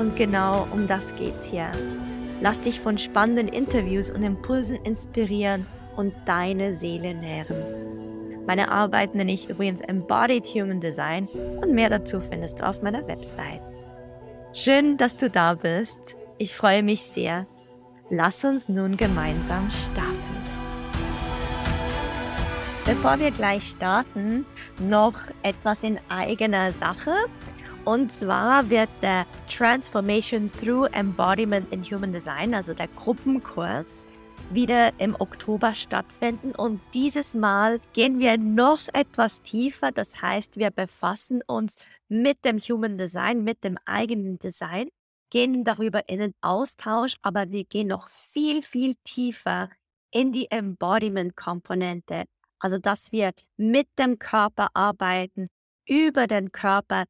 Und genau um das geht's hier. Lass dich von spannenden Interviews und Impulsen inspirieren und deine Seele nähren. Meine Arbeit nenne ich übrigens Embodied Human Design und mehr dazu findest du auf meiner Website. Schön, dass du da bist. Ich freue mich sehr. Lass uns nun gemeinsam starten. Bevor wir gleich starten, noch etwas in eigener Sache. Und zwar wird der Transformation Through Embodiment in Human Design, also der Gruppenkurs, wieder im Oktober stattfinden. Und dieses Mal gehen wir noch etwas tiefer. Das heißt, wir befassen uns mit dem Human Design, mit dem eigenen Design, gehen darüber in den Austausch, aber wir gehen noch viel, viel tiefer in die Embodiment-Komponente. Also, dass wir mit dem Körper arbeiten, über den Körper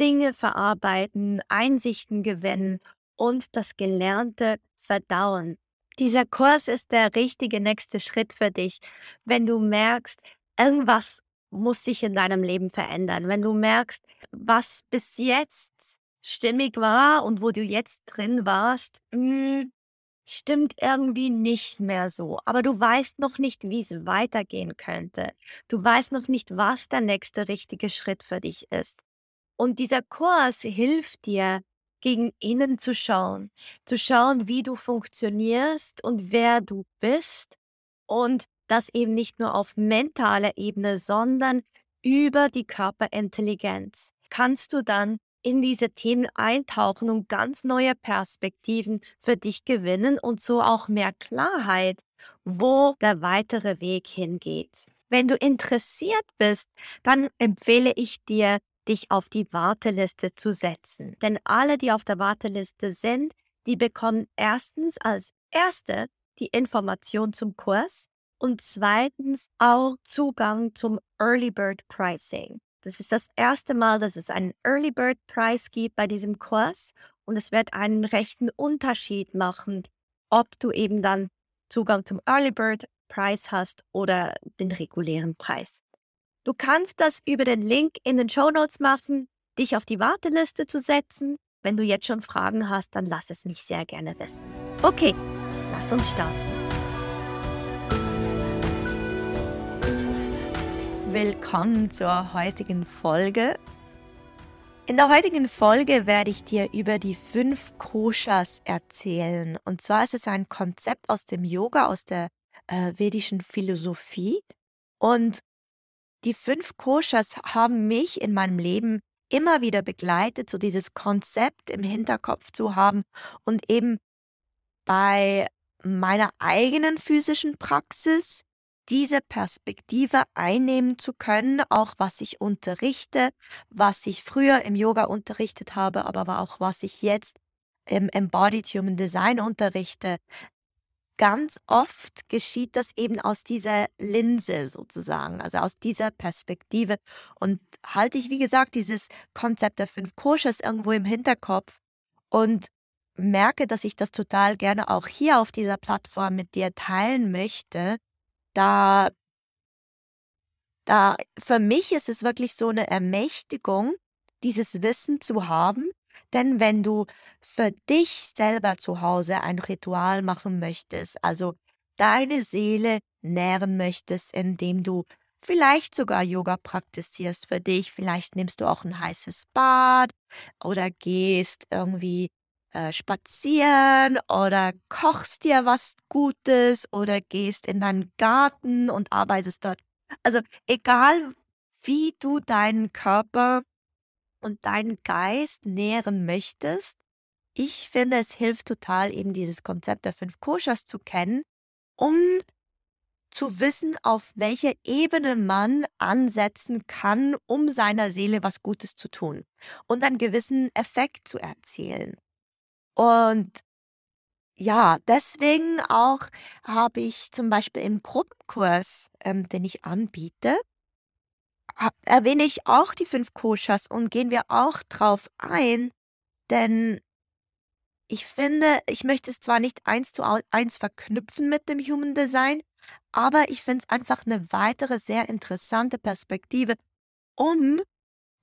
Dinge verarbeiten, Einsichten gewinnen und das Gelernte verdauen. Dieser Kurs ist der richtige nächste Schritt für dich, wenn du merkst, irgendwas muss sich in deinem Leben verändern. Wenn du merkst, was bis jetzt stimmig war und wo du jetzt drin warst, hm, stimmt irgendwie nicht mehr so. Aber du weißt noch nicht, wie es weitergehen könnte. Du weißt noch nicht, was der nächste richtige Schritt für dich ist. Und dieser Kurs hilft dir, gegen innen zu schauen, zu schauen, wie du funktionierst und wer du bist und das eben nicht nur auf mentaler Ebene, sondern über die Körperintelligenz. Kannst du dann in diese Themen eintauchen und ganz neue Perspektiven für dich gewinnen und so auch mehr Klarheit, wo der weitere Weg hingeht. Wenn du interessiert bist, dann empfehle ich dir, dich auf die Warteliste zu setzen. Denn alle, die auf der Warteliste sind, die bekommen erstens als erste die Information zum Kurs und zweitens auch Zugang zum Early Bird Pricing. Das ist das erste Mal, dass es einen Early Bird Preis gibt bei diesem Kurs und es wird einen rechten Unterschied machen, ob du eben dann Zugang zum Early Bird Preis hast oder den regulären Preis. Du kannst das über den Link in den Show Notes machen, dich auf die Warteliste zu setzen. Wenn du jetzt schon Fragen hast, dann lass es mich sehr gerne wissen. Okay, lass uns starten. willkommen zur heutigen Folge. In der heutigen Folge werde ich dir über die fünf Koshas erzählen. Und zwar ist es ein Konzept aus dem Yoga, aus der äh, vedischen Philosophie. Und die fünf Koshas haben mich in meinem Leben immer wieder begleitet, so dieses Konzept im Hinterkopf zu haben und eben bei meiner eigenen physischen Praxis diese Perspektive einnehmen zu können, auch was ich unterrichte, was ich früher im Yoga unterrichtet habe, aber auch was ich jetzt im Embodied Human Design unterrichte. Ganz oft geschieht das eben aus dieser Linse sozusagen, also aus dieser Perspektive. Und halte ich, wie gesagt, dieses Konzept der fünf Koshas irgendwo im Hinterkopf und merke, dass ich das total gerne auch hier auf dieser Plattform mit dir teilen möchte, da da für mich ist es wirklich so eine Ermächtigung, dieses Wissen zu haben, denn wenn du für dich selber zu Hause ein Ritual machen möchtest, also deine Seele nähren möchtest, indem du vielleicht sogar Yoga praktizierst für dich, vielleicht nimmst du auch ein heißes Bad oder gehst irgendwie äh, spazieren oder kochst dir was Gutes oder gehst in deinen Garten und arbeitest dort. Also egal, wie du deinen Körper und deinen Geist nähren möchtest, ich finde, es hilft total, eben dieses Konzept der fünf Koshas zu kennen, um zu wissen, auf welcher Ebene man ansetzen kann, um seiner Seele was Gutes zu tun und einen gewissen Effekt zu erzielen. Und ja, deswegen auch habe ich zum Beispiel im Gruppenkurs, ähm, den ich anbiete, erwähne ich auch die fünf Koshas und gehen wir auch drauf ein, denn ich finde, ich möchte es zwar nicht eins zu eins verknüpfen mit dem Human Design, aber ich finde es einfach eine weitere sehr interessante Perspektive, um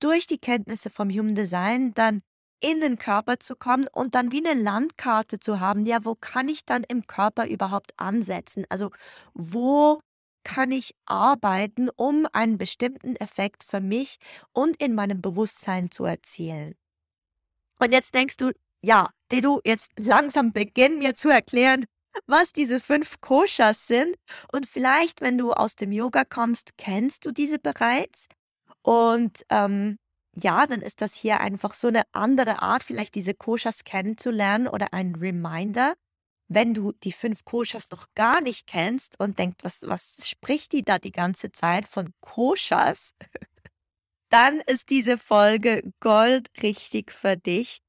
durch die Kenntnisse vom Human Design dann in den Körper zu kommen und dann wie eine Landkarte zu haben. Ja, wo kann ich dann im Körper überhaupt ansetzen? Also wo kann ich arbeiten, um einen bestimmten Effekt für mich und in meinem Bewusstsein zu erzielen? Und jetzt denkst du, ja, du jetzt langsam beginnen mir zu erklären, was diese fünf Koshas sind. Und vielleicht, wenn du aus dem Yoga kommst, kennst du diese bereits. Und ähm, ja, dann ist das hier einfach so eine andere Art, vielleicht diese Koshas kennenzulernen oder ein Reminder. Wenn du die fünf Koshas noch gar nicht kennst und denkst, was, was spricht die da die ganze Zeit von Koshas? dann ist diese Folge Gold richtig für dich.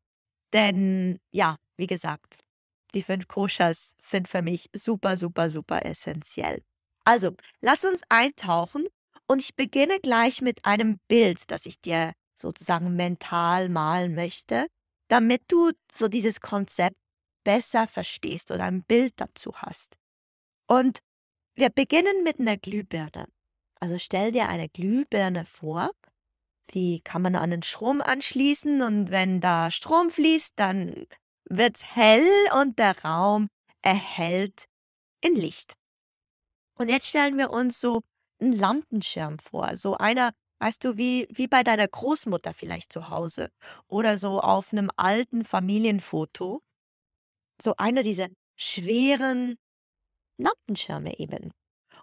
Denn ja, wie gesagt, die fünf Koshas sind für mich super, super, super essentiell. Also, lass uns eintauchen und ich beginne gleich mit einem Bild, das ich dir sozusagen mental malen möchte, damit du so dieses Konzept besser verstehst oder ein Bild dazu hast. Und wir beginnen mit einer Glühbirne. Also stell dir eine Glühbirne vor. Die kann man an den Strom anschließen und wenn da Strom fließt, dann wird's hell und der Raum erhellt in Licht. Und jetzt stellen wir uns so einen Lampenschirm vor, so einer, weißt du, wie, wie bei deiner Großmutter vielleicht zu Hause oder so auf einem alten Familienfoto, so einer dieser schweren Lampenschirme eben.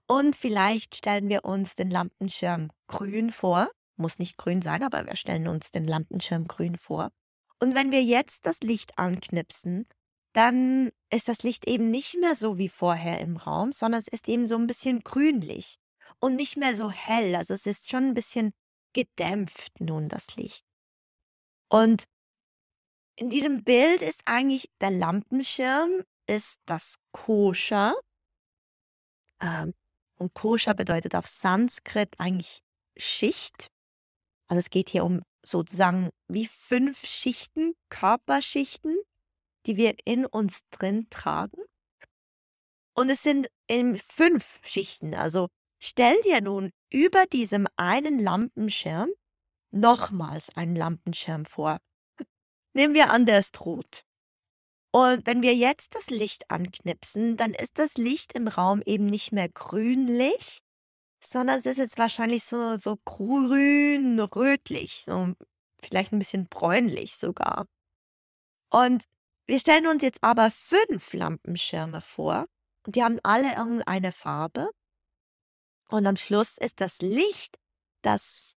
Und vielleicht stellen wir uns den Lampenschirm grün vor, muss nicht grün sein, aber wir stellen uns den Lampenschirm grün vor. Und wenn wir jetzt das Licht anknipsen, dann ist das Licht eben nicht mehr so wie vorher im Raum, sondern es ist eben so ein bisschen grünlich und nicht mehr so hell. Also es ist schon ein bisschen gedämpft nun das Licht. Und in diesem Bild ist eigentlich der Lampenschirm ist das Koscher. Ähm, und Koscher bedeutet auf Sanskrit eigentlich Schicht. Also es geht hier um sozusagen wie fünf Schichten, Körperschichten, die wir in uns drin tragen. Und es sind in fünf Schichten. Also stell dir nun über diesem einen Lampenschirm nochmals einen Lampenschirm vor. Nehmen wir an, der ist rot. Und wenn wir jetzt das Licht anknipsen, dann ist das Licht im Raum eben nicht mehr grünlich, sondern es ist jetzt wahrscheinlich so, so grün-rötlich, so vielleicht ein bisschen bräunlich sogar. Und wir stellen uns jetzt aber fünf Lampenschirme vor und die haben alle irgendeine Farbe. Und am Schluss ist das Licht, das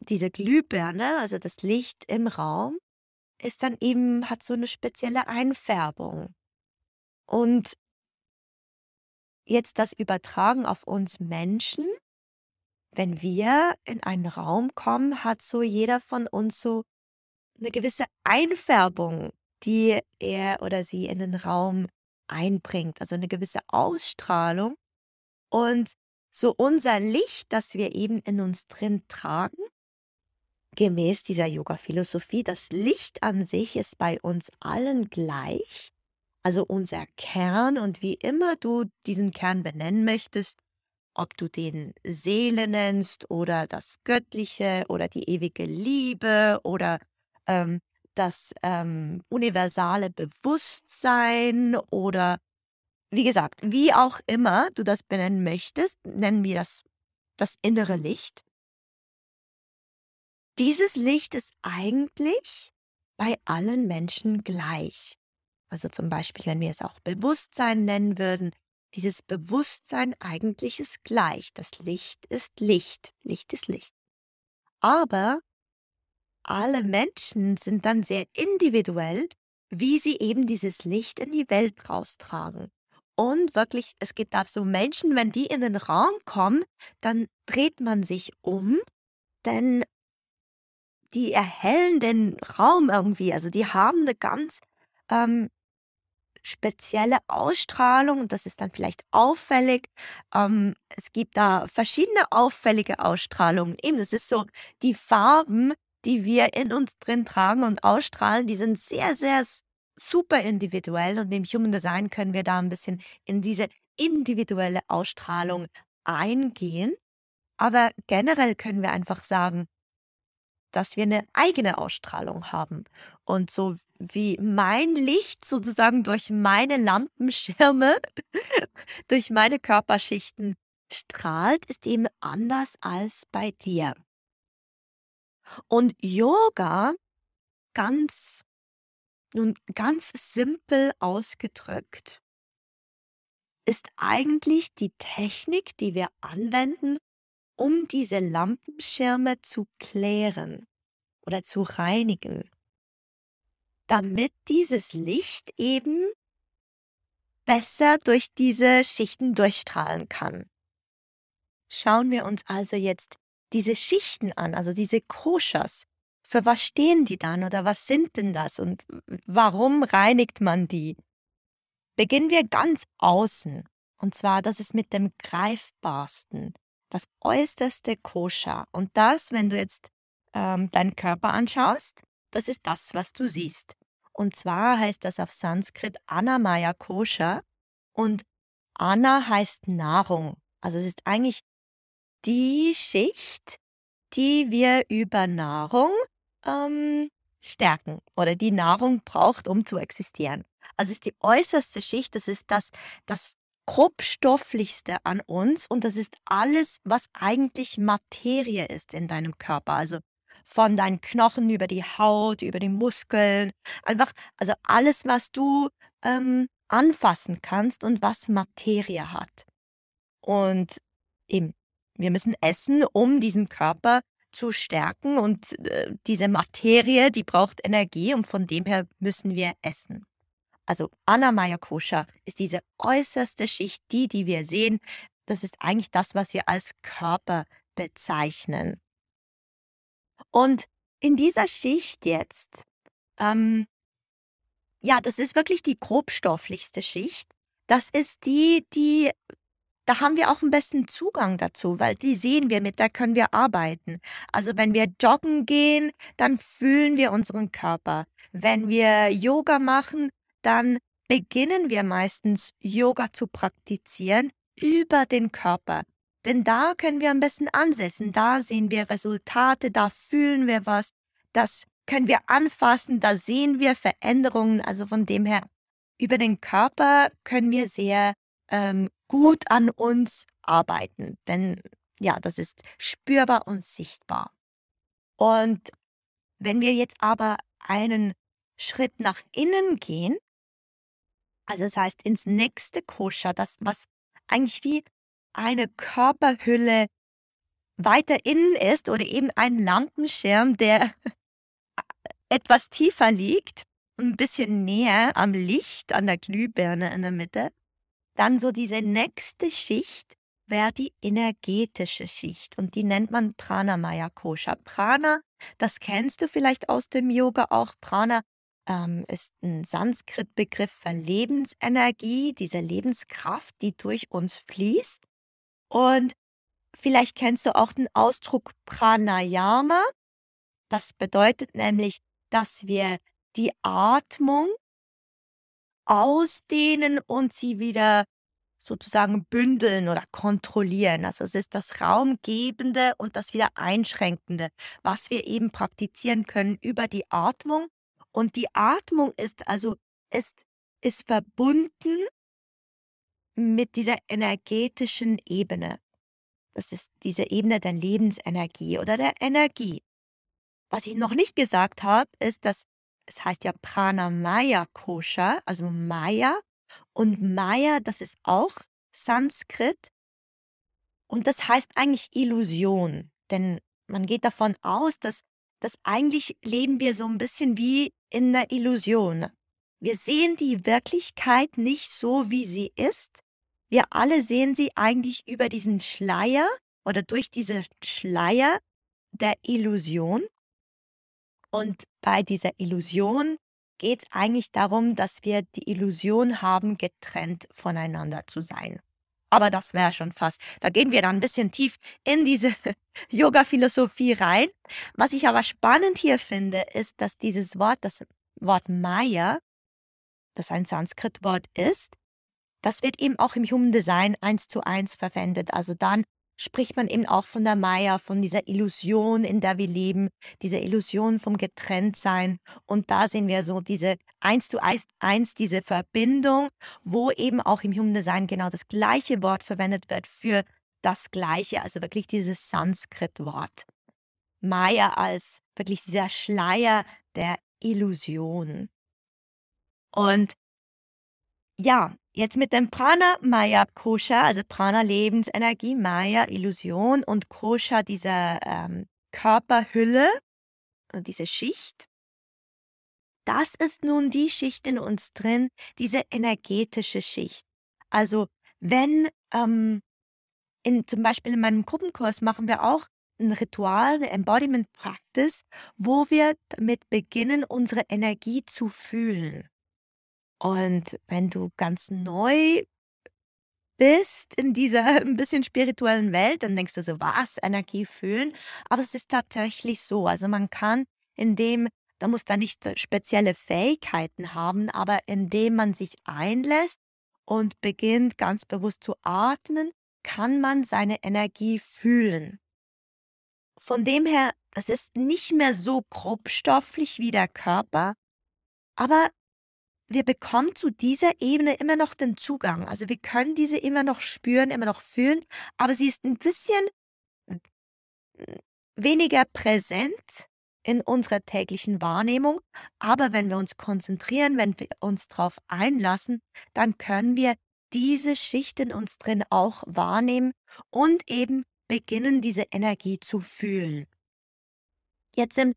diese Glühbirne, also das Licht im Raum, ist dann eben, hat so eine spezielle Einfärbung. Und jetzt das Übertragen auf uns Menschen, wenn wir in einen Raum kommen, hat so jeder von uns so eine gewisse Einfärbung, die er oder sie in den Raum einbringt, also eine gewisse Ausstrahlung. Und so unser Licht, das wir eben in uns drin tragen, gemäß dieser Yoga-Philosophie, das Licht an sich ist bei uns allen gleich also unser Kern und wie immer du diesen Kern benennen möchtest, ob du den Seele nennst oder das Göttliche oder die ewige Liebe oder ähm, das ähm, universale Bewusstsein oder wie gesagt, wie auch immer du das benennen möchtest, nennen wir das das innere Licht. Dieses Licht ist eigentlich bei allen Menschen gleich. Also zum Beispiel, wenn wir es auch Bewusstsein nennen würden, dieses Bewusstsein eigentlich ist gleich. Das Licht ist Licht. Licht ist Licht. Aber alle Menschen sind dann sehr individuell, wie sie eben dieses Licht in die Welt raustragen. Und wirklich, es gibt auch so Menschen, wenn die in den Raum kommen, dann dreht man sich um, denn die erhellen den Raum irgendwie. Also die haben eine ganz ähm, spezielle Ausstrahlung, das ist dann vielleicht auffällig. Ähm, es gibt da verschiedene auffällige Ausstrahlungen. Eben, das ist so die Farben, die wir in uns drin tragen und ausstrahlen, die sind sehr, sehr super individuell und im Human Design können wir da ein bisschen in diese individuelle Ausstrahlung eingehen. Aber generell können wir einfach sagen, dass wir eine eigene Ausstrahlung haben. Und so wie mein Licht sozusagen durch meine Lampenschirme, durch meine Körperschichten strahlt, ist eben anders als bei dir. Und Yoga, ganz, nun ganz simpel ausgedrückt, ist eigentlich die Technik, die wir anwenden, um diese Lampenschirme zu klären oder zu reinigen, damit dieses Licht eben besser durch diese Schichten durchstrahlen kann. Schauen wir uns also jetzt diese Schichten an, also diese Koshas. Für was stehen die dann oder was sind denn das und warum reinigt man die? Beginnen wir ganz außen. Und zwar, das ist mit dem greifbarsten, das äußerste Koscher. Und das, wenn du jetzt ähm, deinen Körper anschaust, das ist das, was du siehst. Und zwar heißt das auf Sanskrit Anamaya Kosha und Ana heißt Nahrung. Also es ist eigentlich die Schicht, die wir über Nahrung ähm, stärken oder die Nahrung braucht, um zu existieren. Also es ist die äußerste Schicht, das ist das, das grobstofflichste an uns und das ist alles, was eigentlich Materie ist in deinem Körper. Also von deinen Knochen über die Haut, über die Muskeln, einfach, also alles, was du ähm, anfassen kannst und was Materie hat. Und eben, wir müssen essen, um diesen Körper zu stärken und äh, diese Materie, die braucht Energie und von dem her müssen wir essen. Also Anamaya Kosha ist diese äußerste Schicht, die, die wir sehen. Das ist eigentlich das, was wir als Körper bezeichnen. Und in dieser Schicht jetzt, ähm, ja, das ist wirklich die grobstofflichste Schicht. Das ist die, die, da haben wir auch am besten Zugang dazu, weil die sehen wir, mit der können wir arbeiten. Also wenn wir joggen gehen, dann fühlen wir unseren Körper. Wenn wir Yoga machen, dann beginnen wir meistens Yoga zu praktizieren über den Körper. Denn da können wir am besten ansetzen, da sehen wir Resultate, da fühlen wir was, das können wir anfassen, da sehen wir Veränderungen. Also von dem her, über den Körper können wir sehr ähm, gut an uns arbeiten. Denn ja, das ist spürbar und sichtbar. Und wenn wir jetzt aber einen Schritt nach innen gehen, also das heißt ins nächste Koscher, das was eigentlich wie eine Körperhülle weiter innen ist oder eben ein Lampenschirm, der etwas tiefer liegt, ein bisschen näher am Licht, an der Glühbirne in der Mitte. Dann so diese nächste Schicht wäre die energetische Schicht und die nennt man Pranamaya Kosha. Prana, das kennst du vielleicht aus dem Yoga auch. Prana ähm, ist ein Sanskrit-Begriff für Lebensenergie, diese Lebenskraft, die durch uns fließt. Und vielleicht kennst du auch den Ausdruck Pranayama. Das bedeutet nämlich, dass wir die Atmung ausdehnen und sie wieder sozusagen bündeln oder kontrollieren. Also es ist das Raumgebende und das wieder Einschränkende, was wir eben praktizieren können über die Atmung und die Atmung ist also ist, ist verbunden mit dieser energetischen Ebene. Das ist diese Ebene der Lebensenergie oder der Energie. Was ich noch nicht gesagt habe, ist, dass es heißt ja Pranamaya Kosha, also Maya. Und Maya, das ist auch Sanskrit. Und das heißt eigentlich Illusion. Denn man geht davon aus, dass, dass eigentlich leben wir so ein bisschen wie in der Illusion. Wir sehen die Wirklichkeit nicht so, wie sie ist. Wir alle sehen sie eigentlich über diesen Schleier oder durch diesen Schleier der Illusion. Und bei dieser Illusion geht es eigentlich darum, dass wir die Illusion haben, getrennt voneinander zu sein. Aber das wäre schon fast. Da gehen wir dann ein bisschen tief in diese Yoga-Philosophie rein. Was ich aber spannend hier finde, ist, dass dieses Wort, das Wort Maya, das ein Sanskrit-Wort ist, das wird eben auch im Human Design eins zu eins verwendet. Also dann spricht man eben auch von der Maya, von dieser Illusion, in der wir leben, diese Illusion vom Getrenntsein. Und da sehen wir so diese eins zu eins, diese Verbindung, wo eben auch im Human Design genau das gleiche Wort verwendet wird für das Gleiche, also wirklich dieses Sanskrit-Wort. Maya als wirklich dieser Schleier der Illusion. Und ja, jetzt mit dem Prana Maya Kosha, also Prana Lebensenergie, Maya Illusion und Kosha dieser ähm, Körperhülle, diese Schicht. Das ist nun die Schicht in uns drin, diese energetische Schicht. Also wenn ähm, in, zum Beispiel in meinem Gruppenkurs machen wir auch ein Ritual, eine Embodiment Practice, wo wir damit beginnen, unsere Energie zu fühlen. Und wenn du ganz neu bist in dieser ein bisschen spirituellen Welt, dann denkst du so, was, Energie fühlen? Aber es ist tatsächlich so. Also man kann, indem, da muss da nicht äh, spezielle Fähigkeiten haben, aber indem man sich einlässt und beginnt ganz bewusst zu atmen, kann man seine Energie fühlen. Von dem her, das ist nicht mehr so grobstofflich wie der Körper, aber wir bekommen zu dieser Ebene immer noch den Zugang. Also wir können diese immer noch spüren, immer noch fühlen, aber sie ist ein bisschen weniger präsent in unserer täglichen Wahrnehmung. Aber wenn wir uns konzentrieren, wenn wir uns darauf einlassen, dann können wir diese Schicht in uns drin auch wahrnehmen und eben beginnen, diese Energie zu fühlen. Jetzt im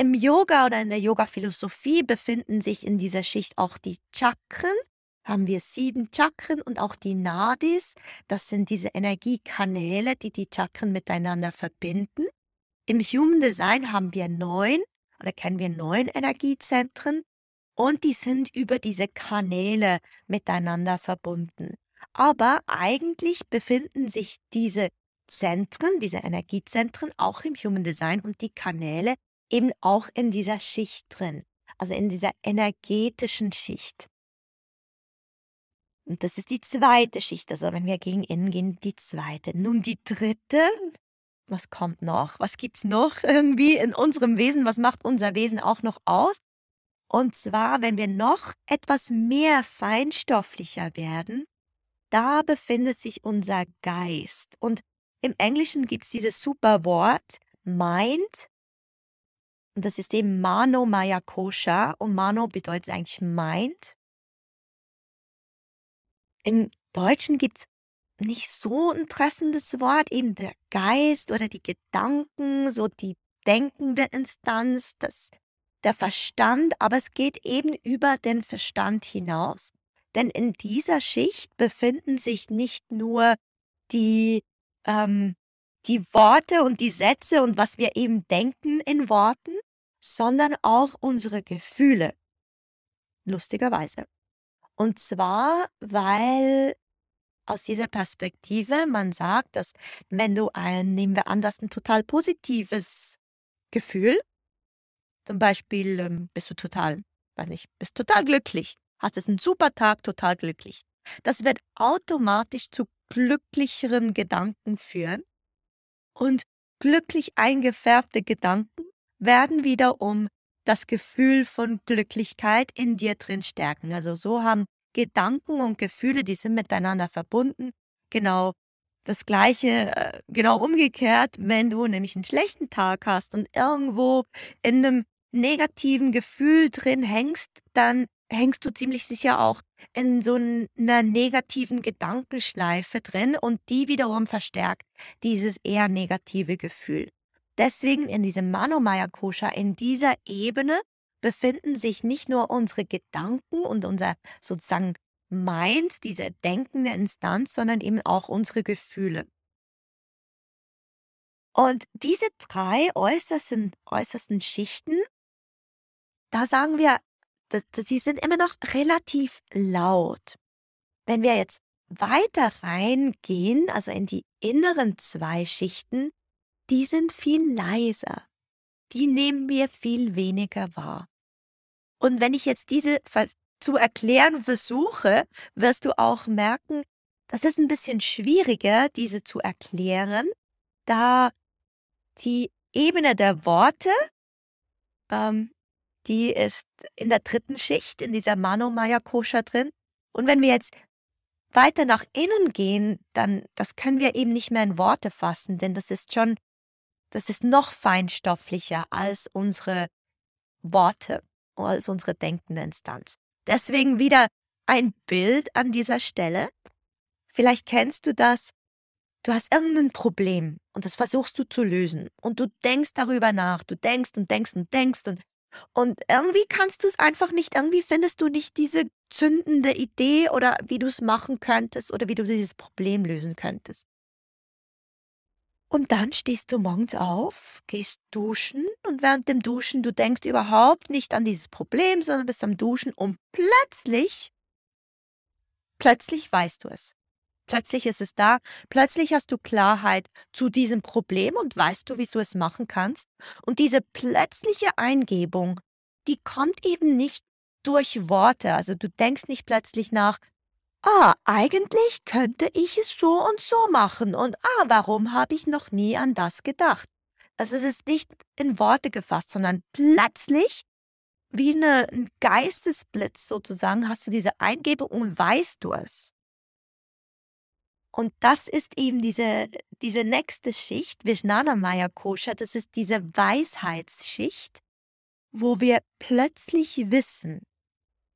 im Yoga oder in der Yoga-Philosophie befinden sich in dieser Schicht auch die Chakren. Haben wir sieben Chakren und auch die Nadis. Das sind diese Energiekanäle, die die Chakren miteinander verbinden. Im Human Design haben wir neun oder kennen wir neun Energiezentren und die sind über diese Kanäle miteinander verbunden. Aber eigentlich befinden sich diese Zentren, diese Energiezentren auch im Human Design und die Kanäle eben auch in dieser Schicht drin, also in dieser energetischen Schicht. Und das ist die zweite Schicht, also wenn wir gegen innen gehen, die zweite. Nun die dritte, was kommt noch? Was gibt's noch irgendwie in unserem Wesen? Was macht unser Wesen auch noch aus? Und zwar, wenn wir noch etwas mehr feinstofflicher werden, da befindet sich unser Geist. Und im Englischen gibt es dieses super Wort Mind und das ist eben Mano Maya Kosha. Und Mano bedeutet eigentlich Mind. Im Deutschen gibt es nicht so ein treffendes Wort, eben der Geist oder die Gedanken, so die denkende Instanz, das, der Verstand, aber es geht eben über den Verstand hinaus. Denn in dieser Schicht befinden sich nicht nur die, ähm, die Worte und die Sätze und was wir eben denken in Worten, sondern auch unsere Gefühle. Lustigerweise. Und zwar, weil aus dieser Perspektive man sagt, dass wenn du ein, nehmen wir an, das ein total positives Gefühl, zum Beispiel ähm, bist du total, weiß nicht, bist total glücklich, hast es einen super Tag, total glücklich. Das wird automatisch zu glücklicheren Gedanken führen und glücklich eingefärbte Gedanken werden wiederum das Gefühl von Glücklichkeit in dir drin stärken. Also so haben Gedanken und Gefühle, die sind miteinander verbunden. Genau das gleiche, äh, genau umgekehrt, wenn du nämlich einen schlechten Tag hast und irgendwo in einem negativen Gefühl drin hängst, dann hängst du ziemlich sicher auch in so einer negativen Gedankenschleife drin und die wiederum verstärkt dieses eher negative Gefühl. Deswegen in diesem Manomaya Kosha, in dieser Ebene befinden sich nicht nur unsere Gedanken und unser sozusagen Mind, diese denkende Instanz, sondern eben auch unsere Gefühle. Und diese drei äußersten, äußersten Schichten, da sagen wir das, die sind immer noch relativ laut. Wenn wir jetzt weiter reingehen, also in die inneren zwei Schichten, die sind viel leiser. Die nehmen wir viel weniger wahr. Und wenn ich jetzt diese zu erklären versuche, wirst du auch merken, das ist ein bisschen schwieriger, diese zu erklären, da die Ebene der Worte, ähm, die ist in der dritten Schicht, in dieser Manomaya Kosha drin. Und wenn wir jetzt weiter nach innen gehen, dann, das können wir eben nicht mehr in Worte fassen, denn das ist schon, das ist noch feinstofflicher als unsere Worte, als unsere denkende Instanz. Deswegen wieder ein Bild an dieser Stelle. Vielleicht kennst du das. Du hast irgendein Problem und das versuchst du zu lösen und du denkst darüber nach, du denkst und denkst und denkst und und irgendwie kannst du es einfach nicht, irgendwie findest du nicht diese zündende Idee oder wie du es machen könntest oder wie du dieses Problem lösen könntest. Und dann stehst du morgens auf, gehst duschen und während dem Duschen, du denkst überhaupt nicht an dieses Problem, sondern bist am Duschen und plötzlich, plötzlich weißt du es. Plötzlich ist es da, plötzlich hast du Klarheit zu diesem Problem und weißt du, wie du es machen kannst. Und diese plötzliche Eingebung, die kommt eben nicht durch Worte. Also du denkst nicht plötzlich nach, ah, eigentlich könnte ich es so und so machen und ah, warum habe ich noch nie an das gedacht? Also es ist nicht in Worte gefasst, sondern plötzlich wie eine, ein Geistesblitz sozusagen hast du diese Eingebung und weißt du es. Und das ist eben diese, diese nächste Schicht, Vijnana Maya Kosha, das ist diese Weisheitsschicht, wo wir plötzlich wissen,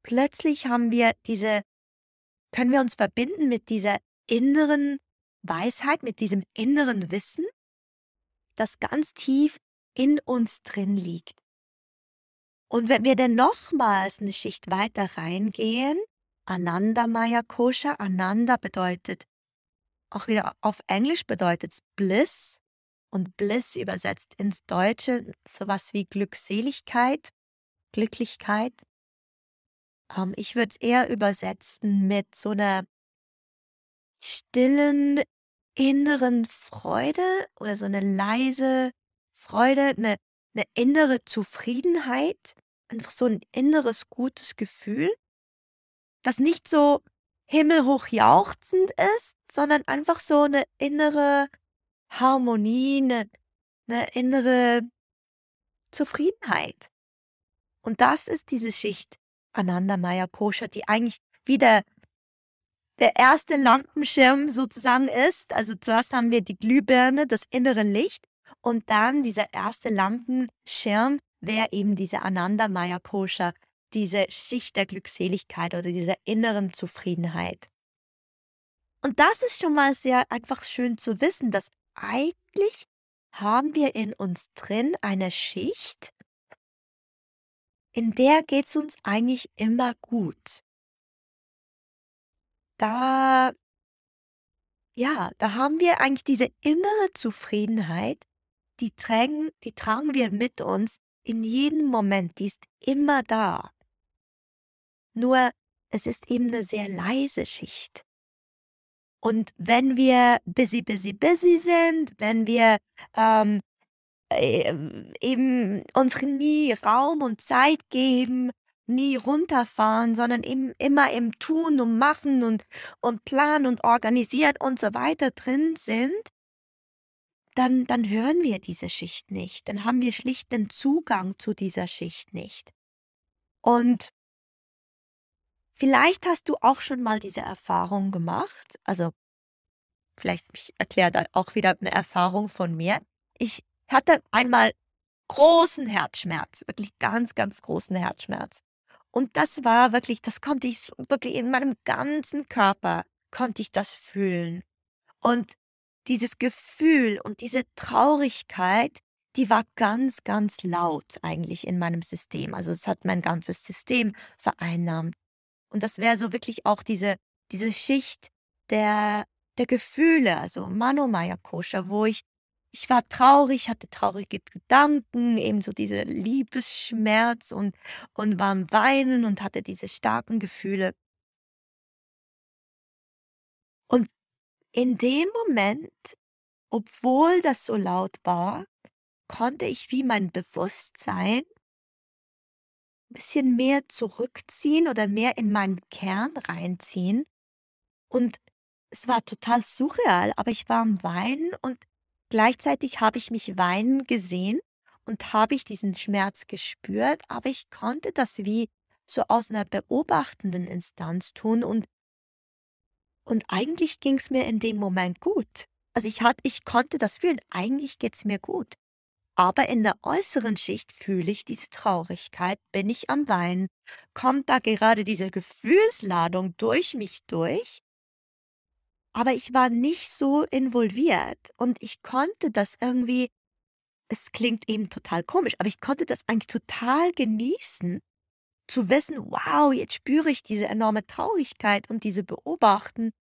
plötzlich haben wir diese, können wir uns verbinden mit dieser inneren Weisheit, mit diesem inneren Wissen, das ganz tief in uns drin liegt. Und wenn wir dann nochmals eine Schicht weiter reingehen, Ananda Maya Kosha, Ananda bedeutet auch wieder auf Englisch bedeutet es Bliss und Bliss übersetzt ins Deutsche sowas wie Glückseligkeit, Glücklichkeit. Ähm, ich würde es eher übersetzen mit so einer stillen inneren Freude oder so eine leise Freude, eine, eine innere Zufriedenheit, einfach so ein inneres gutes Gefühl, das nicht so himmelhoch jauchzend ist, sondern einfach so eine innere Harmonie, eine, eine innere Zufriedenheit. Und das ist diese Schicht Ananda Maya Kosha, die eigentlich wieder der erste Lampenschirm sozusagen ist. Also zuerst haben wir die Glühbirne, das innere Licht und dann dieser erste Lampenschirm wäre eben diese Ananda Maya Kosha, diese Schicht der Glückseligkeit oder dieser inneren Zufriedenheit. Und das ist schon mal sehr einfach schön zu wissen, dass eigentlich haben wir in uns drin eine Schicht, in der geht es uns eigentlich immer gut. Da, ja, da haben wir eigentlich diese innere Zufriedenheit, die tragen, die tragen wir mit uns in jedem Moment, die ist immer da. Nur es ist eben eine sehr leise Schicht. Und wenn wir busy, busy, busy sind, wenn wir ähm, äh, eben uns nie Raum und Zeit geben, nie runterfahren, sondern eben immer im Tun und Machen und, und Plan und organisiert und so weiter drin sind, dann, dann hören wir diese Schicht nicht. Dann haben wir schlicht den Zugang zu dieser Schicht nicht. Und Vielleicht hast du auch schon mal diese Erfahrung gemacht. Also, vielleicht ich erkläre da auch wieder eine Erfahrung von mir. Ich hatte einmal großen Herzschmerz, wirklich ganz, ganz großen Herzschmerz. Und das war wirklich, das konnte ich wirklich in meinem ganzen Körper, konnte ich das fühlen. Und dieses Gefühl und diese Traurigkeit, die war ganz, ganz laut eigentlich in meinem System. Also es hat mein ganzes System vereinnahmt. Und das wäre so wirklich auch diese, diese Schicht der, der Gefühle, also Manomaya Kosha, wo ich ich war traurig, hatte traurige Gedanken, eben so diese Liebesschmerz und, und war am Weinen und hatte diese starken Gefühle. Und in dem Moment, obwohl das so laut war, konnte ich wie mein Bewusstsein ein bisschen mehr zurückziehen oder mehr in meinen Kern reinziehen. Und es war total surreal, aber ich war am Weinen und gleichzeitig habe ich mich weinen gesehen und habe ich diesen Schmerz gespürt, aber ich konnte das wie so aus einer beobachtenden Instanz tun und und eigentlich ging es mir in dem Moment gut. Also ich hatte ich konnte das fühlen, eigentlich geht's mir gut. Aber in der äußeren Schicht fühle ich diese Traurigkeit, bin ich am Weinen, kommt da gerade diese Gefühlsladung durch mich durch, aber ich war nicht so involviert und ich konnte das irgendwie es klingt eben total komisch, aber ich konnte das eigentlich total genießen, zu wissen: „Wow, jetzt spüre ich diese enorme Traurigkeit und diese Beobachten“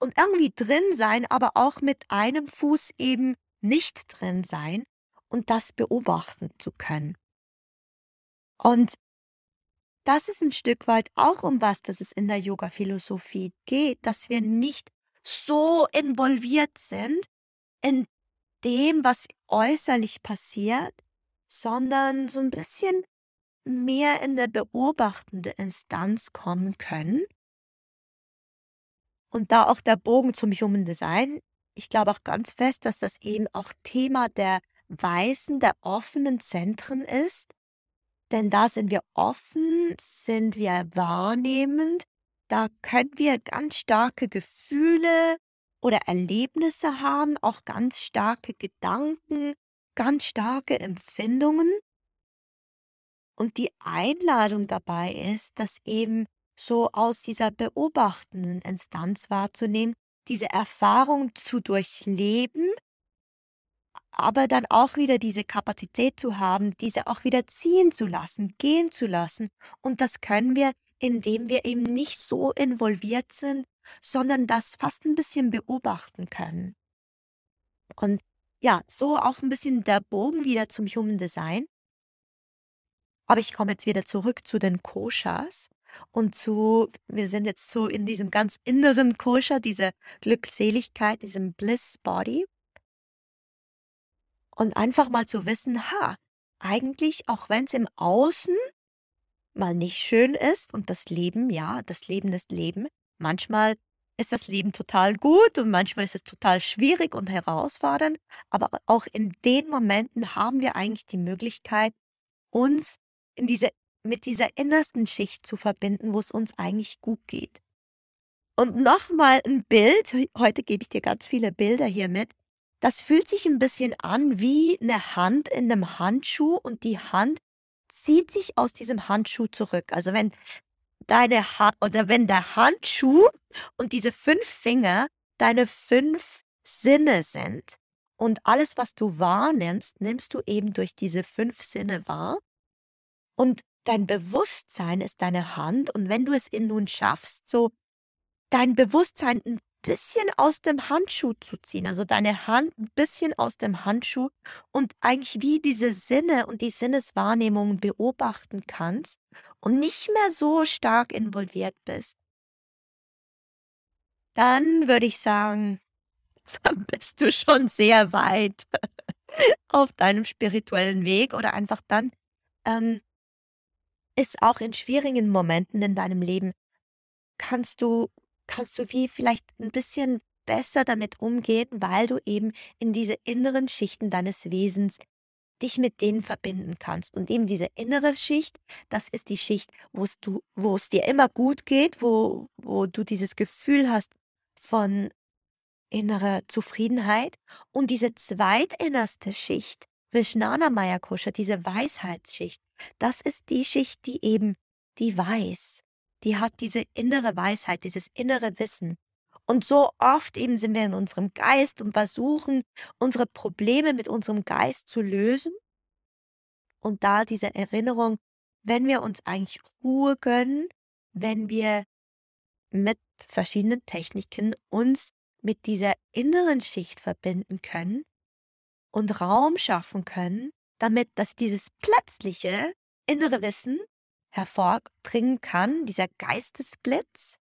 und irgendwie drin sein, aber auch mit einem Fuß eben nicht drin sein und das beobachten zu können. Und das ist ein Stück weit auch um was, dass es in der Yoga-Philosophie geht, dass wir nicht so involviert sind in dem, was äußerlich passiert, sondern so ein bisschen mehr in der beobachtende Instanz kommen können. Und da auch der Bogen zum Human Design, ich glaube auch ganz fest, dass das eben auch Thema der weißen, der offenen Zentren ist. Denn da sind wir offen, sind wir wahrnehmend, da können wir ganz starke Gefühle oder Erlebnisse haben, auch ganz starke Gedanken, ganz starke Empfindungen. Und die Einladung dabei ist, das eben so aus dieser beobachtenden Instanz wahrzunehmen, diese Erfahrung zu durchleben, aber dann auch wieder diese Kapazität zu haben, diese auch wieder ziehen zu lassen, gehen zu lassen. Und das können wir, indem wir eben nicht so involviert sind, sondern das fast ein bisschen beobachten können. Und ja, so auch ein bisschen der Bogen wieder zum Human Design. Aber ich komme jetzt wieder zurück zu den Koshas und zu, wir sind jetzt so in diesem ganz inneren Kosha, diese Glückseligkeit, diesem Bliss Body. Und einfach mal zu wissen, ha, eigentlich, auch wenn es im Außen mal nicht schön ist und das Leben, ja, das Leben ist Leben, manchmal ist das Leben total gut und manchmal ist es total schwierig und herausfordernd, aber auch in den Momenten haben wir eigentlich die Möglichkeit, uns in diese, mit dieser innersten Schicht zu verbinden, wo es uns eigentlich gut geht. Und nochmal ein Bild, heute gebe ich dir ganz viele Bilder hier mit. Das fühlt sich ein bisschen an wie eine Hand in einem Handschuh und die Hand zieht sich aus diesem Handschuh zurück. Also wenn deine Hand oder wenn der Handschuh und diese fünf Finger deine fünf Sinne sind und alles, was du wahrnimmst, nimmst du eben durch diese fünf Sinne wahr und dein Bewusstsein ist deine Hand und wenn du es in nun schaffst, so dein Bewusstsein ein bisschen aus dem Handschuh zu ziehen, also deine Hand ein bisschen aus dem Handschuh und eigentlich wie diese Sinne und die Sinneswahrnehmungen beobachten kannst und nicht mehr so stark involviert bist, dann würde ich sagen, dann bist du schon sehr weit auf deinem spirituellen Weg oder einfach dann ähm, ist auch in schwierigen Momenten in deinem Leben, kannst du, kannst du wie vielleicht ein bisschen besser damit umgehen, weil du eben in diese inneren Schichten deines Wesens dich mit denen verbinden kannst. Und eben diese innere Schicht, das ist die Schicht, wo es dir immer gut geht, wo, wo du dieses Gefühl hast von innerer Zufriedenheit. Und diese zweitinnerste Schicht, Vishnana Maya Kosha, diese Weisheitsschicht, das ist die Schicht, die eben, die weiß. Die hat diese innere Weisheit, dieses innere Wissen. Und so oft eben sind wir in unserem Geist und versuchen, unsere Probleme mit unserem Geist zu lösen. Und da diese Erinnerung, wenn wir uns eigentlich Ruhe gönnen, wenn wir mit verschiedenen Techniken uns mit dieser inneren Schicht verbinden können und Raum schaffen können, damit dass dieses plötzliche innere Wissen hervorbringen kann, dieser Geistesblitz.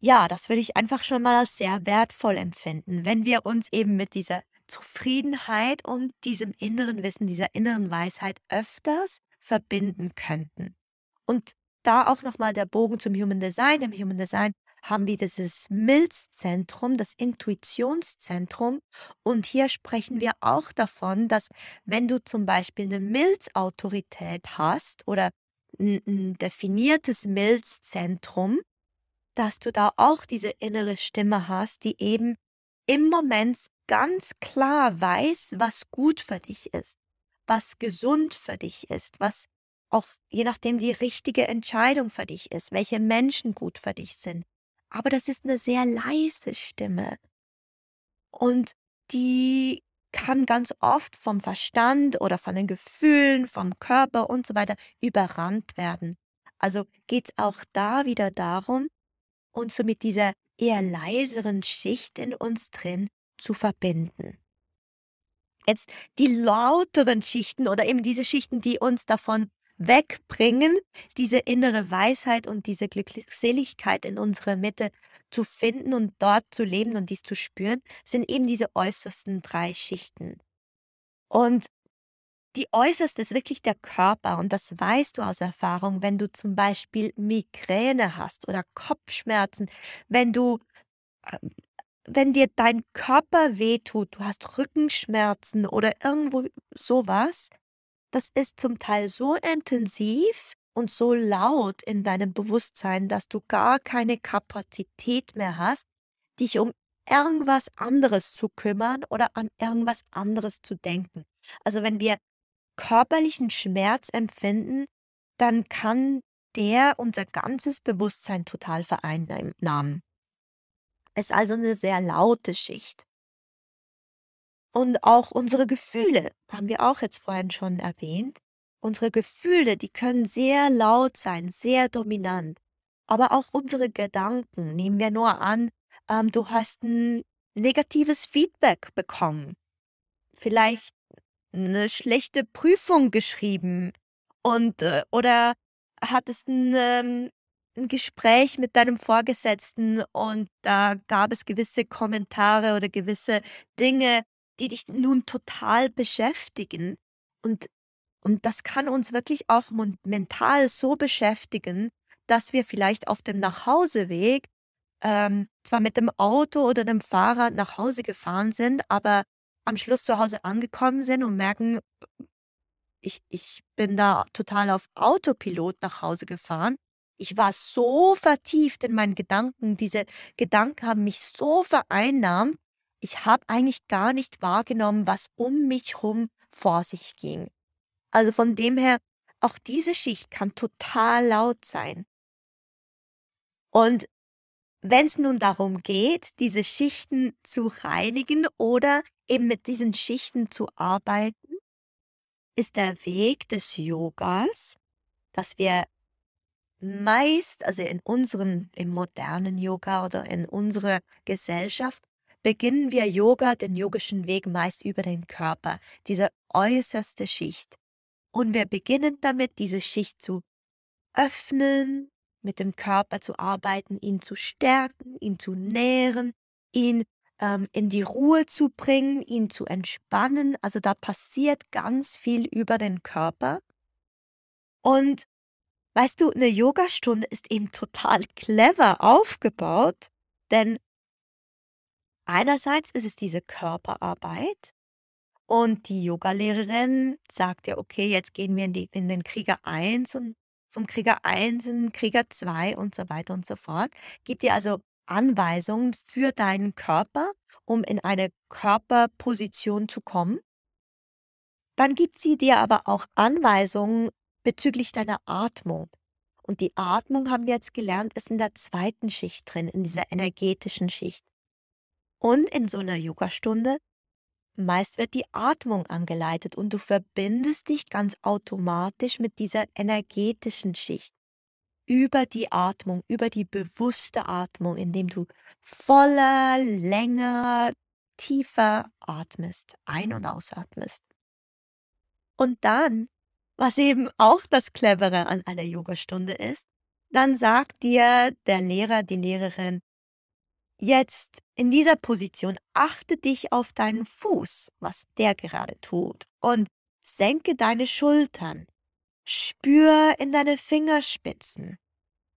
Ja, das würde ich einfach schon mal als sehr wertvoll empfinden, wenn wir uns eben mit dieser Zufriedenheit und diesem inneren Wissen, dieser inneren Weisheit öfters verbinden könnten. Und da auch nochmal der Bogen zum Human Design. Im Human Design haben wir dieses Milzzentrum, das Intuitionszentrum. Und hier sprechen wir auch davon, dass wenn du zum Beispiel eine Milzautorität hast oder ein, definiertes Milzzentrum, dass du da auch diese innere Stimme hast, die eben im Moment ganz klar weiß, was gut für dich ist, was gesund für dich ist, was auch je nachdem die richtige Entscheidung für dich ist, welche Menschen gut für dich sind. Aber das ist eine sehr leise Stimme. Und die kann ganz oft vom Verstand oder von den Gefühlen, vom Körper und so weiter überrannt werden. Also geht es auch da wieder darum, uns so mit dieser eher leiseren Schicht in uns drin zu verbinden. Jetzt die lauteren Schichten oder eben diese Schichten, die uns davon wegbringen, diese innere Weisheit und diese Glückseligkeit in unserer Mitte zu finden und dort zu leben und dies zu spüren, sind eben diese äußersten drei Schichten. Und die äußerste ist wirklich der Körper und das weißt du aus Erfahrung, wenn du zum Beispiel Migräne hast oder Kopfschmerzen, wenn du, ähm, wenn dir dein Körper wehtut, du hast Rückenschmerzen oder irgendwo sowas, das ist zum Teil so intensiv und so laut in deinem Bewusstsein, dass du gar keine Kapazität mehr hast, dich um irgendwas anderes zu kümmern oder an irgendwas anderes zu denken. Also wenn wir körperlichen Schmerz empfinden, dann kann der unser ganzes Bewusstsein total vereinnahmen. Es ist also eine sehr laute Schicht. Und auch unsere Gefühle, haben wir auch jetzt vorhin schon erwähnt. Unsere Gefühle, die können sehr laut sein, sehr dominant. Aber auch unsere Gedanken, nehmen wir nur an, ähm, du hast ein negatives Feedback bekommen. Vielleicht eine schlechte Prüfung geschrieben und äh, oder hattest ein, ähm, ein Gespräch mit deinem Vorgesetzten und da gab es gewisse Kommentare oder gewisse Dinge, die dich nun total beschäftigen. Und, und das kann uns wirklich auch mental so beschäftigen, dass wir vielleicht auf dem Nachhauseweg ähm, zwar mit dem Auto oder dem Fahrrad nach Hause gefahren sind, aber am Schluss zu Hause angekommen sind und merken, ich, ich bin da total auf Autopilot nach Hause gefahren. Ich war so vertieft in meinen Gedanken. Diese Gedanken haben mich so vereinnahmt, ich habe eigentlich gar nicht wahrgenommen, was um mich herum vor sich ging. Also von dem her, auch diese Schicht kann total laut sein. Und wenn es nun darum geht, diese Schichten zu reinigen oder eben mit diesen Schichten zu arbeiten, ist der Weg des Yogas, dass wir meist, also in unserem, im modernen Yoga oder in unserer Gesellschaft, beginnen wir Yoga, den yogischen Weg meist über den Körper, diese äußerste Schicht. Und wir beginnen damit, diese Schicht zu öffnen, mit dem Körper zu arbeiten, ihn zu stärken, ihn zu nähren, ihn ähm, in die Ruhe zu bringen, ihn zu entspannen. Also da passiert ganz viel über den Körper. Und weißt du, eine Yogastunde ist eben total clever aufgebaut, denn Einerseits ist es diese Körperarbeit und die Yogalehrerin sagt ja, okay, jetzt gehen wir in, die, in den Krieger 1 und vom Krieger 1 in den Krieger 2 und so weiter und so fort. Gibt dir also Anweisungen für deinen Körper, um in eine Körperposition zu kommen. Dann gibt sie dir aber auch Anweisungen bezüglich deiner Atmung. Und die Atmung, haben wir jetzt gelernt, ist in der zweiten Schicht drin, in dieser energetischen Schicht. Und in so einer Yogastunde meist wird die Atmung angeleitet und du verbindest dich ganz automatisch mit dieser energetischen Schicht über die Atmung, über die bewusste Atmung, indem du voller, länger, tiefer atmest, ein- und ausatmest. Und dann, was eben auch das Clevere an einer Yogastunde ist, dann sagt dir der Lehrer, die Lehrerin, jetzt in dieser Position achte dich auf deinen Fuß, was der gerade tut, und senke deine Schultern. Spür in deine Fingerspitzen.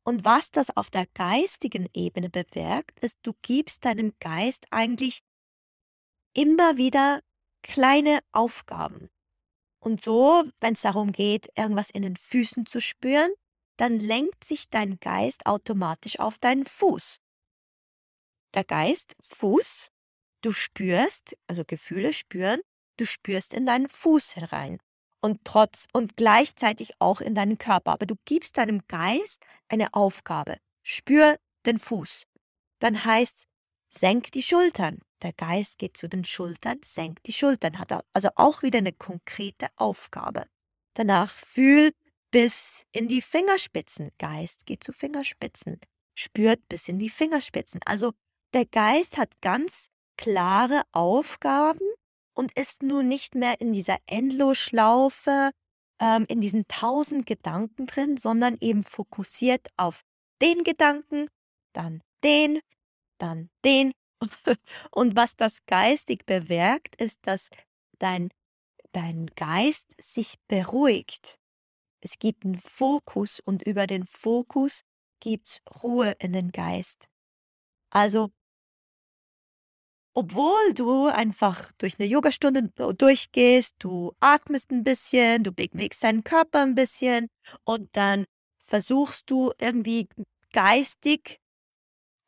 Und was das auf der geistigen Ebene bewirkt, ist, du gibst deinem Geist eigentlich immer wieder kleine Aufgaben. Und so, wenn es darum geht, irgendwas in den Füßen zu spüren, dann lenkt sich dein Geist automatisch auf deinen Fuß. Der Geist, Fuß, du spürst, also Gefühle spüren, du spürst in deinen Fuß herein und trotz und gleichzeitig auch in deinen Körper. Aber du gibst deinem Geist eine Aufgabe. Spür den Fuß. Dann heißt senk die Schultern. Der Geist geht zu den Schultern, senkt die Schultern, hat also auch wieder eine konkrete Aufgabe. Danach fühl bis in die Fingerspitzen. Geist geht zu Fingerspitzen, spürt bis in die Fingerspitzen. Also der Geist hat ganz klare Aufgaben und ist nun nicht mehr in dieser Endlosschlaufe, ähm, in diesen tausend Gedanken drin, sondern eben fokussiert auf den Gedanken, dann den, dann den. Und was das geistig bewirkt, ist, dass dein, dein Geist sich beruhigt. Es gibt einen Fokus und über den Fokus gibt es Ruhe in den Geist. Also obwohl du einfach durch eine Yogastunde durchgehst, du atmest ein bisschen, du bewegst deinen Körper ein bisschen und dann versuchst du irgendwie geistig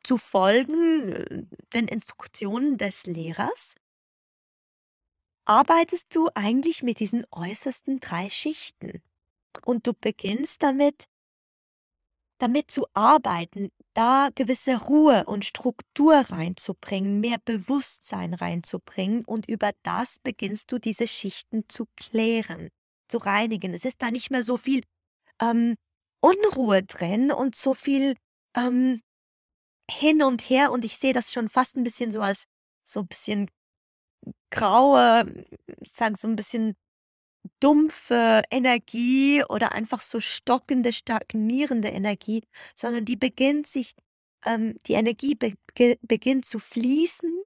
zu folgen äh, den Instruktionen des Lehrers, arbeitest du eigentlich mit diesen äußersten drei Schichten. Und du beginnst damit, damit zu arbeiten, da gewisse Ruhe und Struktur reinzubringen, mehr Bewusstsein reinzubringen und über das beginnst du diese Schichten zu klären, zu reinigen. Es ist da nicht mehr so viel ähm, Unruhe drin und so viel ähm, hin und her und ich sehe das schon fast ein bisschen so als so ein bisschen graue, ich sage so ein bisschen dumpfe Energie oder einfach so stockende, stagnierende Energie, sondern die beginnt sich, ähm, die Energie be beginnt zu fließen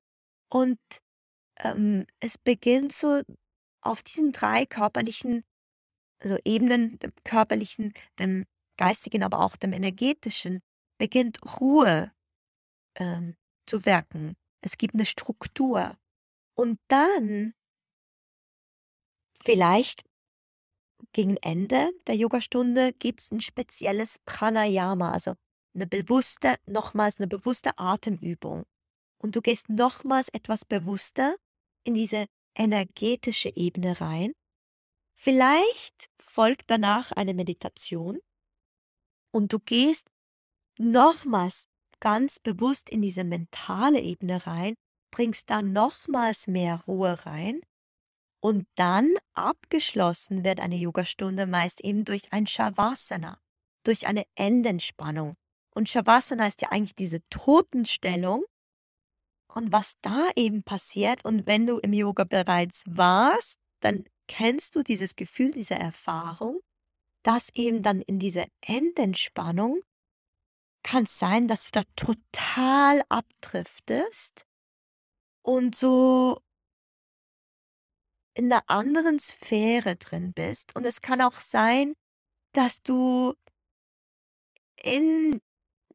und ähm, es beginnt so auf diesen drei körperlichen, also Ebenen, dem körperlichen, dem geistigen, aber auch dem energetischen, beginnt Ruhe ähm, zu wirken. Es gibt eine Struktur. Und dann Vielleicht gegen Ende der Yogastunde gibt es ein spezielles Pranayama, also eine bewusste, nochmals eine bewusste Atemübung. Und du gehst nochmals etwas bewusster in diese energetische Ebene rein. Vielleicht folgt danach eine Meditation und du gehst nochmals ganz bewusst in diese mentale Ebene rein, bringst da nochmals mehr Ruhe rein und dann abgeschlossen wird eine Yogastunde meist eben durch ein Shavasana, durch eine Endentspannung. Und Shavasana ist ja eigentlich diese Totenstellung. Und was da eben passiert, und wenn du im Yoga bereits warst, dann kennst du dieses Gefühl, diese Erfahrung, dass eben dann in dieser Endentspannung kann es sein, dass du da total abdriftest und so in einer anderen Sphäre drin bist. Und es kann auch sein, dass du in,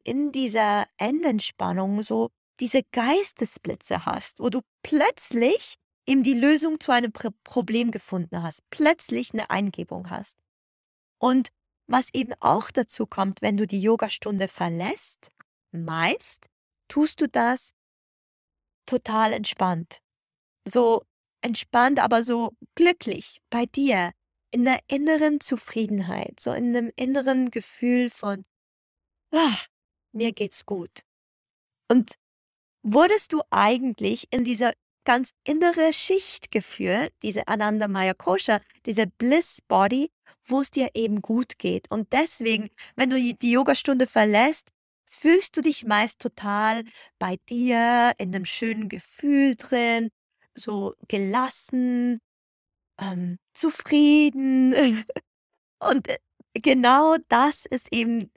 in dieser Endentspannung so diese Geistesblitze hast, wo du plötzlich eben die Lösung zu einem Problem gefunden hast, plötzlich eine Eingebung hast. Und was eben auch dazu kommt, wenn du die Yogastunde verlässt, meist tust du das total entspannt. So entspannt, aber so glücklich bei dir, in der inneren Zufriedenheit, so in einem inneren Gefühl von, ah, mir geht's gut. Und wurdest du eigentlich in dieser ganz innere Schicht geführt, diese Ananda Maya Kosha, diese Bliss Body, wo es dir eben gut geht. Und deswegen, wenn du die Yogastunde verlässt, fühlst du dich meist total bei dir, in 'nem schönen Gefühl drin, so gelassen, ähm, zufrieden. Und, äh, genau das ist eben,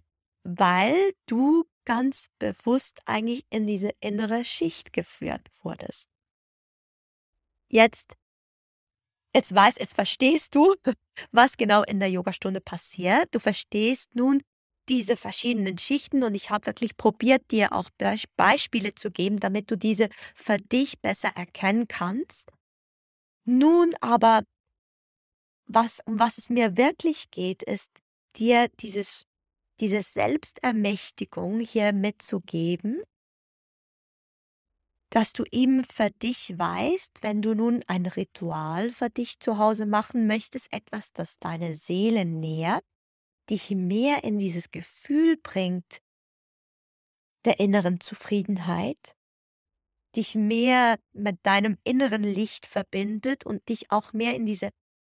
weil du ganz bewusst eigentlich in diese innere Schicht geführt wurdest. Jetzt jetzt weiß jetzt verstehst du, was genau in der Yogastunde passiert. Du verstehst nun diese verschiedenen Schichten und ich habe wirklich probiert, dir auch Beisch Beispiele zu geben, damit du diese für dich besser erkennen kannst. Nun aber was um was es mir wirklich geht, ist, dir dieses diese Selbstermächtigung hier mitzugeben dass du eben für dich weißt, wenn du nun ein Ritual für dich zu Hause machen möchtest, etwas, das deine Seele nährt, dich mehr in dieses Gefühl bringt der inneren Zufriedenheit, dich mehr mit deinem inneren Licht verbindet und dich auch mehr in diese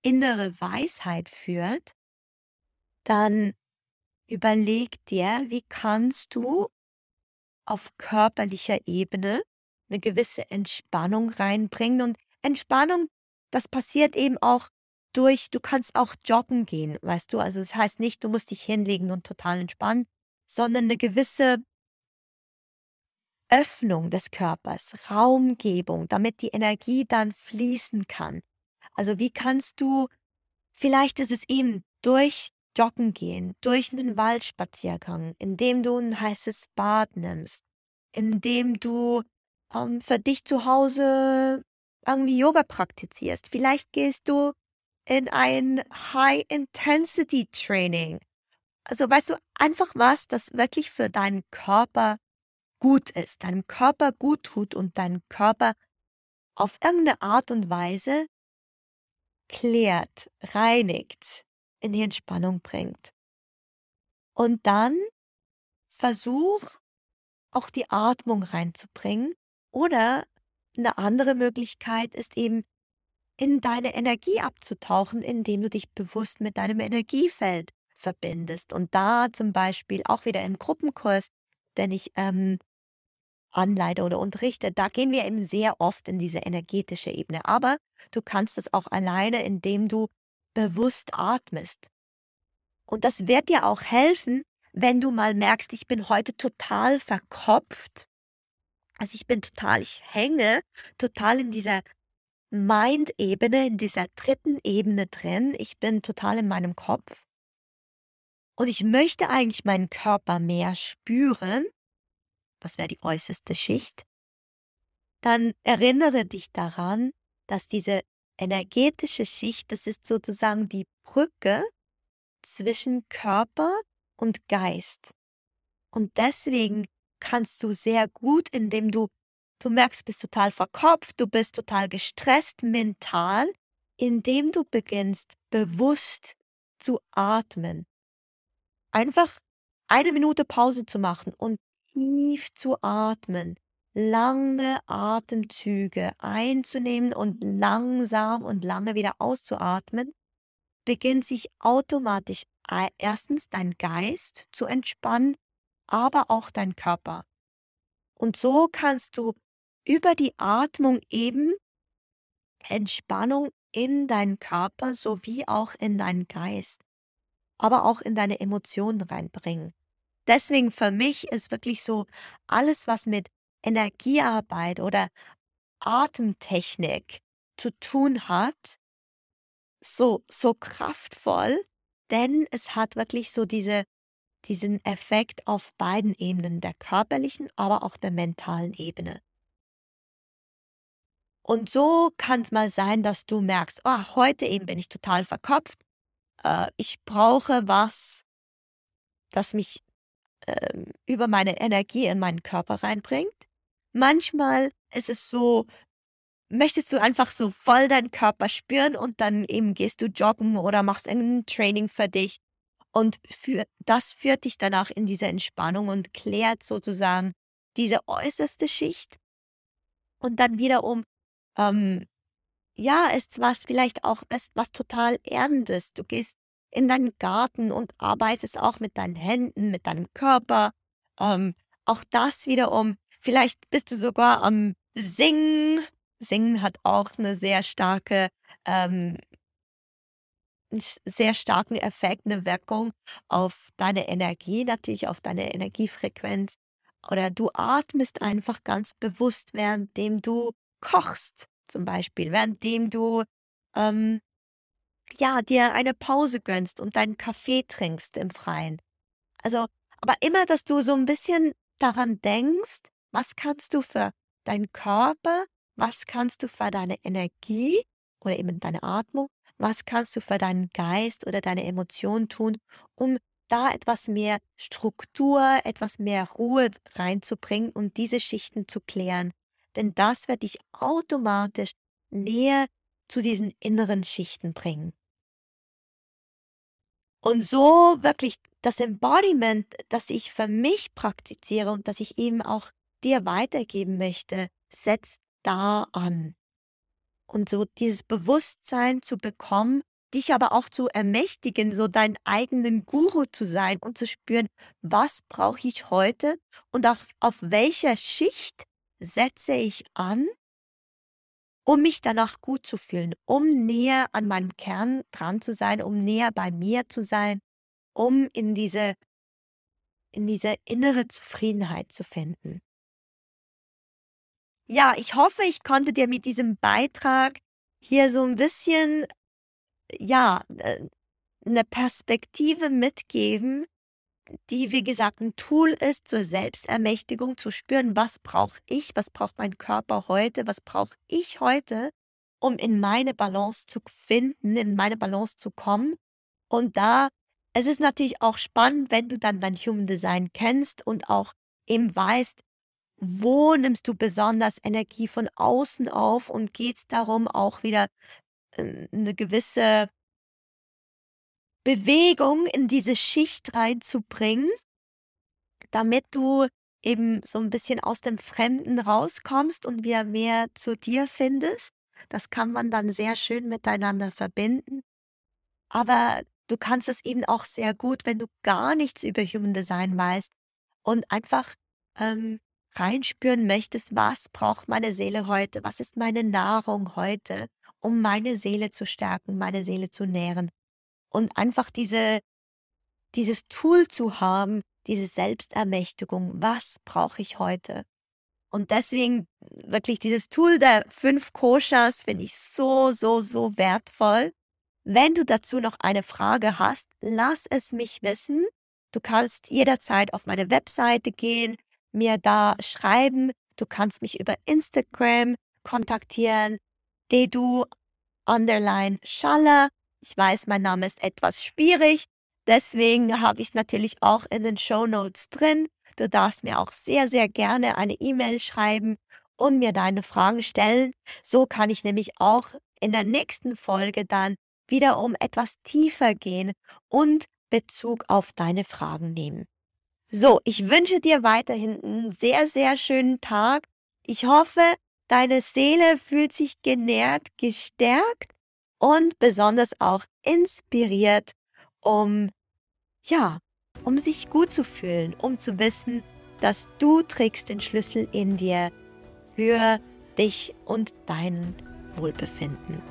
innere Weisheit führt, dann überleg dir, wie kannst du auf körperlicher Ebene 'ne gewisse Entspannung reinbringen und Entspannung, das passiert eben auch durch du kannst auch joggen gehen, weißt du? Also, das heißt nicht, du musst dich hinlegen und total entspannen, sondern 'ne gewisse Öffnung des Körpers, Raumgebung, damit die Energie dann fließen kann. Also, wie kannst du vielleicht ist es eben durch Joggen gehen, durch 'nen Waldspaziergang, indem du 'n heißes Bad nimmst, indem du ähm, für dich zu Hause irgendwie Yoga praktizierst. Vielleicht gehst du in ein High-Intensity-Training. Also, weißt du, einfach was, das wirklich für deinen Körper gut ist, deinem Körper gut tut und deinen Körper auf irgendeine Art und Weise klärt, reinigt, in die Entspannung bringt. Und dann versuch auch die Atmung reinzubringen oder 'ne andere Möglichkeit ist eben, in deine Energie abzutauchen, indem du dich bewusst mit deinem Energiefeld verbindest. Und da zum Beispiel auch wieder im Gruppenkurs, den ich, ähm, anleite oder unterrichte, da gehen wir eben sehr oft in diese energetische Ebene. Aber du kannst es auch alleine, indem du bewusst atmest. Und das wird dir auch helfen, wenn du mal merkst: „Ich bin heute total verkopft.“ Also, ich bin total ich hänge total in dieser Mind-Ebene, in dieser dritten Ebene drin. Ich bin total in meinem Kopf. Und ich möchte eigentlich meinen Körper mehr spüren. Das wäre die äußerste Schicht. Dann erinnere dich daran, dass diese energetische Schicht, das ist sozusagen die Brücke zwischen Körper und Geist. Und deswegen kannst du sehr gut, indem du du merkst, du bist total verkopft, du bist total gestresst mental, indem du beginnst, bewusst zu atmen. Einfach eine Minute Pause zu machen und tief zu atmen, lange Atemzüge einzunehmen und langsam und lange wieder auszuatmen, beginnt sich automatisch ei erstens dein Geist zu entspannen, aber auch dein Körper. Und so kannst du über die Atmung eben Entspannung in deinen Körper sowie auch in deinen Geist, aber auch in deine Emotionen reinbringen. Deswegen für mich ist wirklich so alles, was mit Energiearbeit oder Atemtechnik zu tun hat so so kraftvoll, denn es hat wirklich so diese diesen Effekt auf beiden Ebenen, der körperlichen, aber auch der mentalen Ebene. Und so kann's mal sein, dass du merkst: „Oh, heute eben bin ich total verkopft. Äh, ich brauche was“ „das mich, ähm, über meine Energie in meinen Körper reinbringt.“ Manchmal ist es so, möchtest du einfach so voll deinen Körper spüren und dann eben gehst du joggen oder machst irgend 'n Training für dich. Und für das führt dich danach in diese Entspannung und klärt sozusagen diese äußerste Schicht. Und dann wiederum, ähm, ja, ist was vielleicht auch ist was total Ernendes. Du gehst in deinen Garten und arbeitest auch mit deinen Händen, mit deinem Körper, Ähm, auch das wiederum, vielleicht bist du sogar am Singen. Singen hat auch eine sehr starke, ähm, sehr starken Effekt, eine Wirkung auf deine Energie, natürlich auf deine Energiefrequenz. Oder du atmest einfach ganz bewusst, währenddem du kochst, zum Beispiel, währenddem du ähm, ja, dir eine Pause gönnst und deinen Kaffee trinkst im Freien. Also, aber immer, dass du so ein bisschen daran denkst, was kannst du für deinen Körper, was kannst du für deine Energie oder eben deine Atmung, was kannst du für deinen Geist oder deine Emotionen tun, um da etwas mehr Struktur, etwas mehr Ruhe reinzubringen und diese Schichten zu klären. Denn das wird dich automatisch näher zu diesen inneren Schichten bringen. Und so wirklich das Embodiment, das ich für mich praktiziere und das ich eben auch dir weitergeben möchte, setzt da an. Und so dieses Bewusstsein zu bekommen, dich aber auch zu ermächtigen, so deinen eigenen Guru zu sein und zu spüren, was brauche ich heute und auf, auf welcher Schicht setze ich an, um mich danach gut zu fühlen, um näher an meinem Kern dran zu sein, um näher bei mir zu sein, um in diese, in diese innere Zufriedenheit zu finden. Ja, ich hoffe, ich konnte dir mit diesem Beitrag hier so ein bisschen, ja, äh, eine Perspektive mitgeben, die, wie gesagt, ein Tool ist zur Selbstermächtigung, zu spüren, was brauche ich, was braucht mein Körper heute, was brauche ich heute, um in meine Balance zu finden, in meine Balance zu kommen. Und da, es ist natürlich auch spannend, wenn du dann dein Human Design kennst und auch eben weißt, wo nimmst du besonders Energie von außen auf und geht es darum, auch wieder äh, eine gewisse Bewegung in diese Schicht reinzubringen, damit du eben so ein bisschen aus dem Fremden rauskommst und wieder mehr zu dir findest. Das kann man dann sehr schön miteinander verbinden. Aber du kannst es eben auch sehr gut, wenn du gar nichts über Human Design weißt und einfach ähm, reinspüren möchtest, was braucht meine Seele heute, was ist meine Nahrung heute, um meine Seele zu stärken, meine Seele zu nähren und einfach diese, dieses Tool zu haben, diese Selbstermächtigung, was brauche ich heute? Und deswegen wirklich dieses Tool der fünf Koshas finde ich so, so, so wertvoll. Wenn du dazu noch eine Frage hast, lass es mich wissen. Du kannst jederzeit auf meine Webseite gehen, mir da schreiben. Du kannst mich über Instagram kontaktieren, dedu underline schaller ich weiß, mein Name ist etwas schwierig, deswegen habe ich es natürlich auch in den Show Notes drin. Du darfst mir auch sehr, sehr gerne eine E-Mail schreiben und mir deine Fragen stellen. So kann ich nämlich auch in der nächsten Folge dann wieder um etwas tiefer gehen und Bezug auf deine Fragen nehmen. So, ich wünsche dir weiterhin einen sehr, sehr schönen Tag. Ich hoffe, deine Seele fühlt sich genährt, gestärkt und besonders auch inspiriert, um, ja, um sich gut zu fühlen, um zu wissen, dass du trägst den Schlüssel in dir für dich und dein Wohlbefinden.